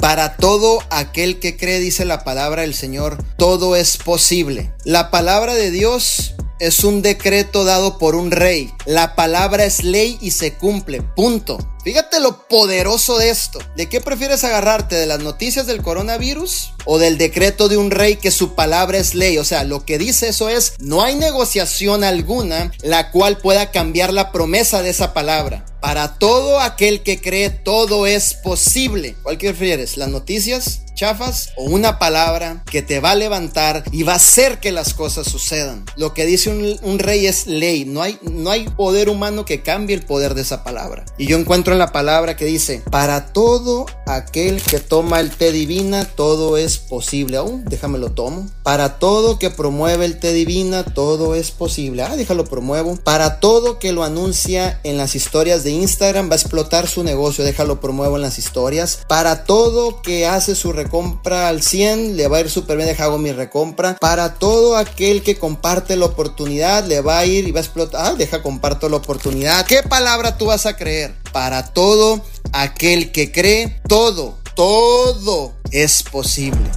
Para todo aquel que cree, dice la palabra del Señor, todo es posible. La palabra de Dios es un decreto dado por un rey. La palabra es ley y se cumple. Punto. Fíjate lo poderoso de esto. ¿De qué prefieres agarrarte? ¿De las noticias del coronavirus? ¿O del decreto de un rey que su palabra es ley? O sea, lo que dice eso es, no hay negociación alguna la cual pueda cambiar la promesa de esa palabra. Para todo aquel que cree, todo es posible. ¿Cuál prefieres? ¿Las noticias? Chafas o una palabra que te va a levantar y va a hacer que las cosas sucedan. Lo que dice un, rey es ley. No hay, no hay poder humano que cambie el poder de esa palabra. Y yo encuentro en la palabra que dice, para todo aquel que toma el té divina, todo es posible. Aún, déjame lo tomo. Para todo que promueve el té divina, todo es posible. Ah, déjalo promuevo. Para todo que lo anuncia en las historias de Instagram, va a explotar su negocio. Déjalo promuevo en las historias. Para todo que hace su recompra al 100, le va a ir súper bien, deja hago mi recompra. Para todo aquel que comparte la oportunidad, le va a ir y va a explotar. Ah, deja comparto la oportunidad. ¿Qué palabra tú vas a creer? Para todo aquel que cree, todo, todo es posible.